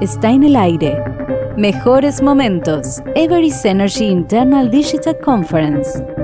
está en el aire. Mejores momentos. Everest Energy Internal Digital Conference.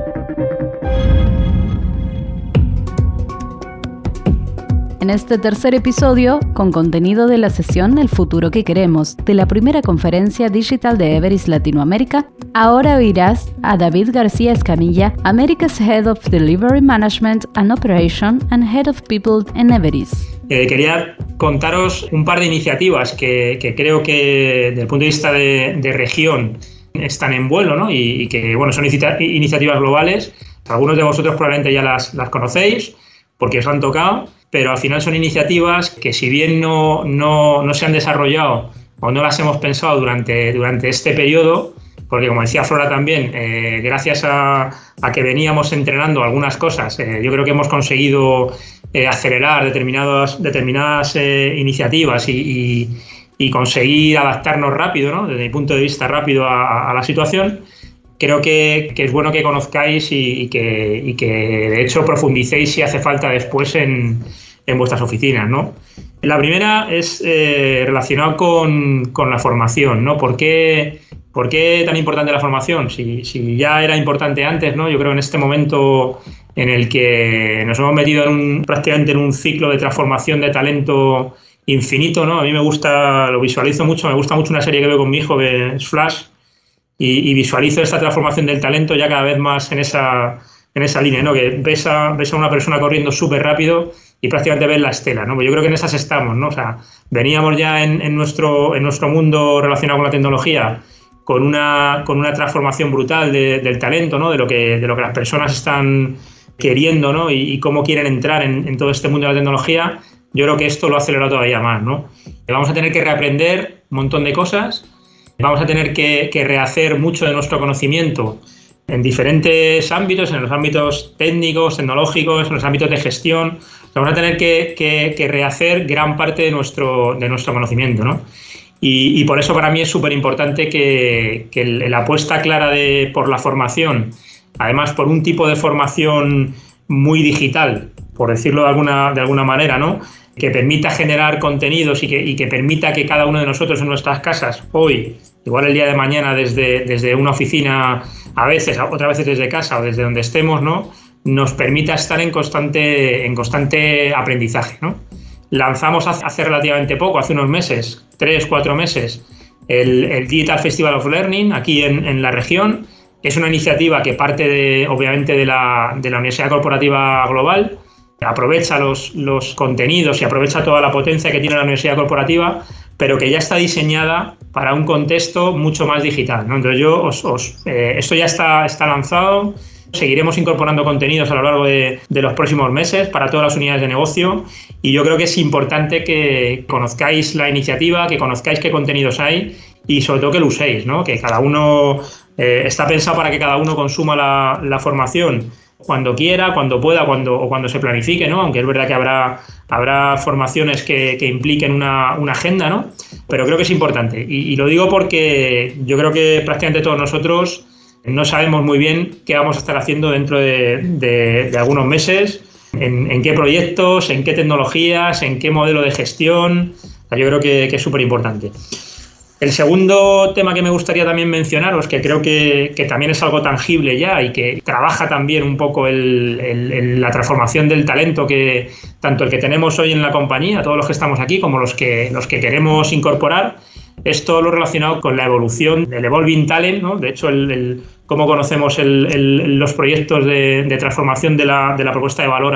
En este tercer episodio, con contenido de la sesión El futuro que queremos, de la primera conferencia digital de Everest Latinoamérica, ahora oirás a David García Escamilla, America's Head of Delivery Management and Operation and Head of People en Everest. Eh, quería contaros un par de iniciativas que, creo que desde el punto de vista de, región están en vuelo ¿no? y, que bueno, son iniciativas globales. Algunos de vosotros probablemente ya las, las conocéis porque os han tocado pero al final son iniciativas que si bien no, no, se han desarrollado o no las hemos pensado durante, durante este periodo, porque como decía Flora también, eh, gracias a, que veníamos entrenando algunas cosas, eh, yo creo que hemos conseguido eh, acelerar determinadas, determinadas iniciativas y, conseguir adaptarnos rápido, ¿no? desde mi punto de vista rápido a la situación creo que, es bueno que conozcáis y, que, de hecho profundicéis si hace falta después en, vuestras oficinas, ¿no? La primera es eh, relacionada con, la formación, ¿no? ¿Por qué, ¿Por qué, tan importante la formación? Si, si, ya era importante antes, ¿no? Yo creo en este momento en el que nos hemos metido en un, prácticamente en un ciclo de transformación de talento infinito, ¿no? A mí me gusta, lo visualizo mucho, me gusta mucho una serie que veo con mi hijo que es Flash, y, visualizo esta transformación del talento ya cada vez más en esa, en esa línea, ¿no? Que ves a, ves a una persona corriendo súper rápido y prácticamente ves la estela, ¿no? Pues yo creo que en esas estamos, ¿no? O sea, veníamos ya en, nuestro, en nuestro mundo relacionado con la tecnología con una, con una transformación brutal del talento, ¿no? De lo, que, de lo que las personas están queriendo, ¿no? Y, cómo quieren entrar en, en, todo este mundo de la tecnología. Yo creo que esto lo ha acelerado todavía más, ¿no? Vamos a tener que reaprender un montón de cosas Vamos a tener que, rehacer mucho de nuestro conocimiento en diferentes ámbitos, en los ámbitos técnicos, tecnológicos, en los ámbitos de gestión. Vamos a tener que, rehacer gran parte de nuestro, de nuestro conocimiento. ¿no? Y, por eso para mí es súper importante que, la apuesta clara de, por la formación, además por un tipo de formación muy digital, por decirlo de alguna, de alguna manera, ¿no? que permita generar contenidos y que, permita que cada uno de nosotros en nuestras casas, hoy, igual el día de mañana desde, desde una oficina, a veces, otras veces desde casa o desde donde estemos, ¿no? nos permita estar en constante, en constante aprendizaje. ¿no? Lanzamos hace relativamente poco, hace unos meses, tres, cuatro meses, el, Digital Festival of Learning aquí en, la región. Es una iniciativa que parte de, obviamente de la, de la Universidad Corporativa Global, aprovecha los, los, contenidos y aprovecha toda la potencia que tiene la universidad corporativa, pero que ya está diseñada para un contexto mucho más digital. ¿no? Entonces yo eh, esto ya está, lanzado, seguiremos incorporando contenidos a lo largo de, los próximos meses para todas las unidades de negocio y yo creo que es importante que conozcáis la iniciativa, que conozcáis qué contenidos hay y sobre todo que lo uséis, ¿no? que cada uno eh, está pensado para que cada uno consuma la, formación cuando quiera, cuando pueda, cuando, o cuando se planifique, ¿no? Aunque es verdad que habrá, habrá formaciones que, impliquen una, agenda, ¿no? Pero creo que es importante. Y, lo digo porque yo creo que prácticamente todos nosotros no sabemos muy bien qué vamos a estar haciendo dentro de, algunos meses, en, qué proyectos, en qué tecnologías, en qué modelo de gestión. yo creo que, que es súper importante. El segundo tema que me gustaría también mencionaros, que creo que, también es algo tangible ya y que trabaja también un poco la transformación del talento que tanto el que tenemos hoy en la compañía, todos los que estamos aquí, como los que, los que queremos incorporar, es todo lo relacionado con la evolución del Evolving Talent, ¿no? De hecho, el, cómo conocemos los proyectos de, transformación de la, propuesta de valor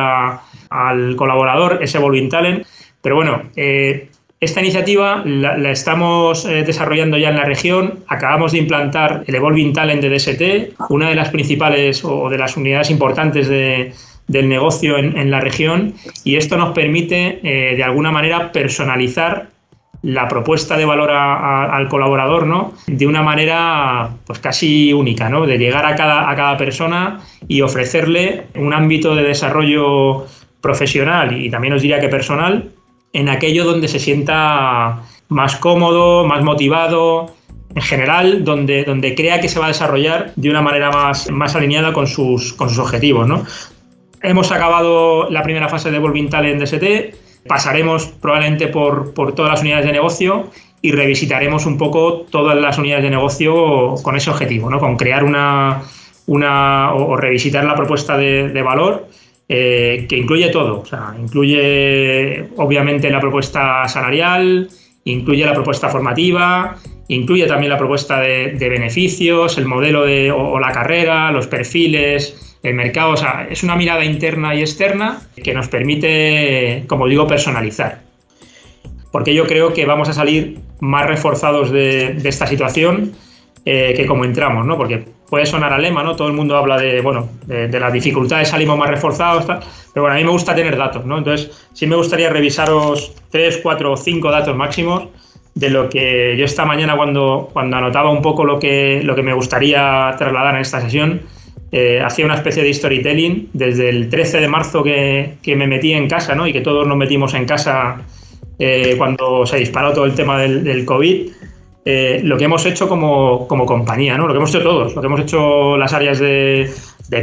al colaborador, es Evolving Talent. Pero bueno, eh, esta iniciativa la, estamos eh, desarrollando ya en la región. Acabamos de implantar el Evolving Talent de DST, una de las principales o de las unidades importantes del negocio en, la región. Y esto nos permite, eh, de alguna manera, personalizar la propuesta de valor al colaborador, ¿no? De una manera pues casi única, ¿no? De llegar a cada, a cada persona y ofrecerle un ámbito de desarrollo profesional y también os diría que personal en aquello donde se sienta más cómodo, más motivado, en general, donde, donde crea que se va a desarrollar de una manera más, más alineada con sus, con sus objetivos. ¿no? Hemos acabado la primera fase de Volving Talent DST, pasaremos probablemente por, por, todas las unidades de negocio y revisitaremos un poco todas las unidades de negocio con ese objetivo, ¿no? con crear una, una o, revisitar la propuesta de, valor eh, que incluye todo, o sea, incluye obviamente la propuesta salarial, incluye la propuesta formativa, incluye también la propuesta de, beneficios, el modelo de, o, la carrera, los perfiles, el mercado, o sea, es una mirada interna y externa que nos permite, como digo, personalizar. Porque yo creo que vamos a salir más reforzados de, esta situación eh, que como entramos, ¿no? Porque puede sonar a lema, ¿no? Todo el mundo habla de, bueno, de, las dificultades, salimos más reforzados, pero bueno, a mí me gusta tener datos, ¿no? Entonces, sí me gustaría revisaros tres, cuatro o cinco datos máximos de lo que yo esta mañana cuando, cuando anotaba un poco lo que, lo que me gustaría trasladar en esta sesión, eh, hacía una especie de storytelling desde el 13 de marzo que, que me metí en casa, ¿no? Y que todos nos metimos en casa eh, cuando se disparó todo el tema del, COVID, eh, lo que hemos hecho como, compañía, ¿no? lo que hemos hecho todos, lo que hemos hecho las áreas de,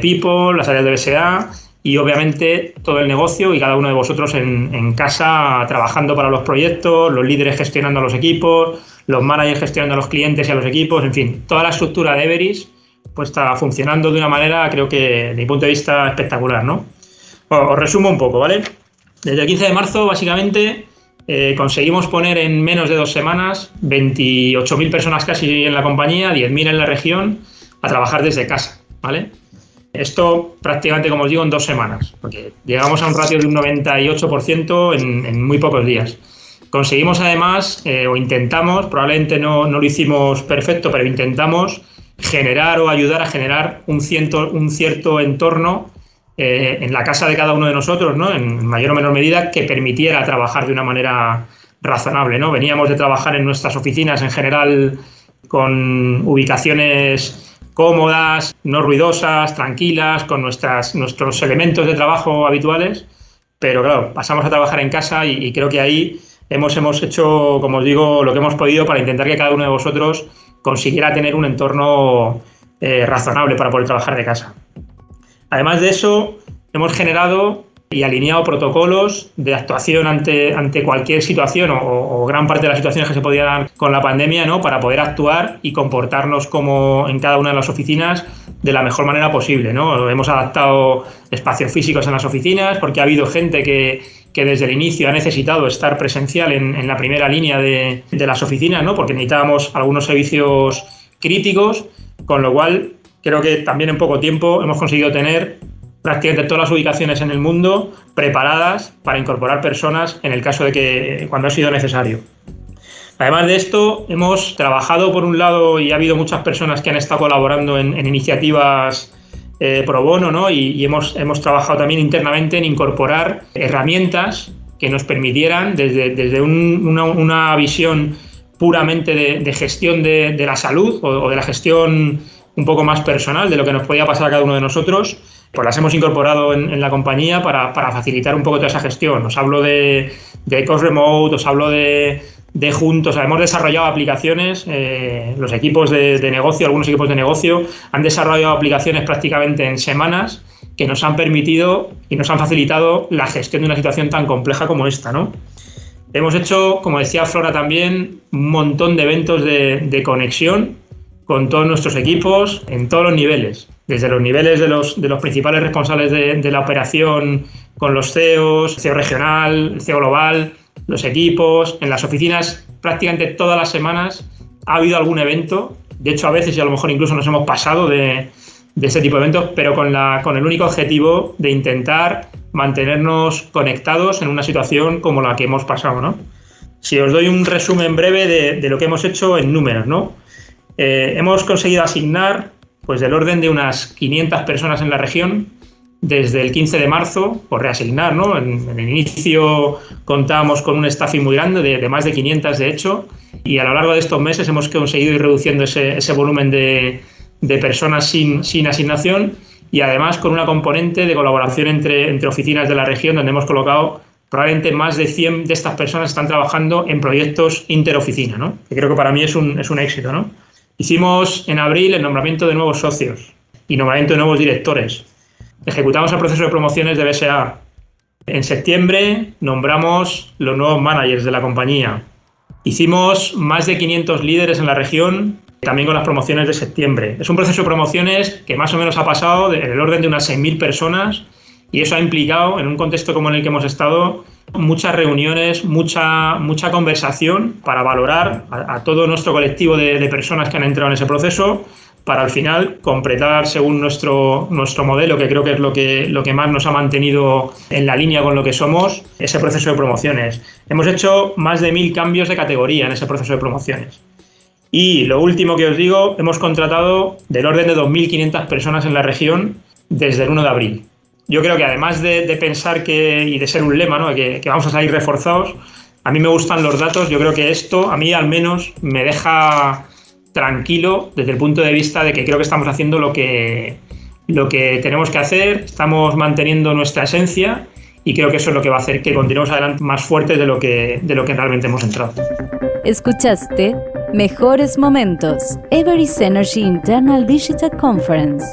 People, las áreas de BSA y obviamente todo el negocio y cada uno de vosotros en, casa trabajando para los proyectos, los líderes gestionando a los equipos, los managers gestionando a los clientes y a los equipos, en fin, toda la estructura de Everis pues está funcionando de una manera, creo que de mi punto de vista, espectacular, ¿no? os resumo un poco, ¿vale? Desde el 15 de marzo, básicamente, eh, conseguimos poner en menos de dos semanas 28.000 personas casi en la compañía, 10.000 en la región, a trabajar desde casa, ¿vale? Esto prácticamente, como os digo, en dos semanas, porque llegamos a un ratio de un 98% en, muy pocos días. Conseguimos además, eh, o intentamos, probablemente no, no, lo hicimos perfecto, pero intentamos generar o ayudar a generar un, un cierto entorno eh, en la casa de cada uno de nosotros, ¿no? en mayor o menor medida, que permitiera trabajar de una manera razonable. ¿no? Veníamos de trabajar en nuestras oficinas en general con ubicaciones cómodas, no ruidosas, tranquilas, con nuestras, nuestros elementos de trabajo habituales, pero claro, pasamos a trabajar en casa y, creo que ahí hemos, hemos hecho, como os digo, lo que hemos podido para intentar que cada uno de vosotros consiguiera tener un entorno eh, razonable para poder trabajar de casa. Además de eso, hemos generado y alineado protocolos de actuación ante, ante cualquier situación o, gran parte de las situaciones que se podían con la pandemia, ¿no? Para poder actuar y comportarnos como en cada una de las oficinas de la mejor manera posible, ¿no? Hemos adaptado espacios físicos en las oficinas porque ha habido gente que, desde el inicio ha necesitado estar presencial en, la primera línea de, de las oficinas, ¿no? Porque necesitábamos algunos servicios críticos, con lo cual creo que también en poco tiempo hemos conseguido tener prácticamente todas las ubicaciones en el mundo preparadas para incorporar personas en el caso de que cuando ha sido necesario. Además de esto, hemos trabajado por un lado y ha habido muchas personas que han estado colaborando en, iniciativas eh, pro bono, ¿no? Y, hemos, hemos trabajado también internamente en incorporar herramientas que nos permitieran, desde, desde una, visión puramente de, gestión de, la salud o de la gestión un poco más personal de lo que nos podía pasar a cada uno de nosotros, pues las hemos incorporado en, la compañía para, facilitar un poco toda esa gestión. Os hablo de, de Remote, os hablo de, de juntos. Hemos desarrollado aplicaciones, eh, los equipos de, negocio, algunos equipos de negocio, han desarrollado aplicaciones prácticamente en semanas que nos han permitido y nos han facilitado la gestión de una situación tan compleja como esta, ¿no? Hemos hecho, como decía Flora también, un montón de eventos de conexión con todos nuestros equipos en todos los niveles, desde los niveles de los, de los principales responsables de, la operación con los CEOs, CEO regional, CEO global, los equipos, en las oficinas prácticamente todas las semanas ha habido algún evento, de hecho a veces y a lo mejor incluso nos hemos pasado de, de ese tipo de eventos, pero con, la, con el único objetivo de intentar mantenernos conectados en una situación como la que hemos pasado, ¿no? Si os doy un resumen breve de, de lo que hemos hecho en números, ¿no? Eh, hemos conseguido asignar pues del orden de unas 500 personas en la región desde el 15 de marzo, por reasignar, ¿no? En, el inicio contábamos con un staffing muy grande, de, más de 500 de hecho, y a lo largo de estos meses hemos conseguido ir reduciendo ese, volumen de, personas sin, asignación y además con una componente de colaboración entre, entre oficinas de la región donde hemos colocado probablemente más de 100 de estas personas están trabajando en proyectos interoficina, ¿no? que creo que para mí es un, es un éxito. ¿no? Hicimos en abril el nombramiento de nuevos socios y nombramiento de nuevos directores. Ejecutamos el proceso de promociones de BSA. En septiembre nombramos los nuevos managers de la compañía. Hicimos más de 500 líderes en la región, también con las promociones de septiembre. Es un proceso de promociones que más o menos ha pasado en el orden de unas 6.000 personas y eso ha implicado, en un contexto como en el que hemos estado, muchas reuniones, mucha, mucha conversación para valorar a, todo nuestro colectivo de, personas que han entrado en ese proceso para al final completar según nuestro, nuestro modelo, que creo que es lo que, lo que más nos ha mantenido en la línea con lo que somos, ese proceso de promociones. Hemos hecho más de mil cambios de categoría en ese proceso de promociones. Y lo último que os digo, hemos contratado del orden de 2.500 personas en la región desde el 1 de abril. Yo creo que además de, pensar que, y de ser un lema, ¿no? que, que vamos a salir reforzados, a mí me gustan los datos, yo creo que esto a mí al menos me deja tranquilo desde el punto de vista de que creo que estamos haciendo lo que, lo que tenemos que hacer, estamos manteniendo nuestra esencia y creo que eso es lo que va a hacer que continuemos adelante más fuertes de lo que, de lo que realmente hemos entrado. Escuchaste Mejores Momentos, Everest Energy Internal Digital Conference.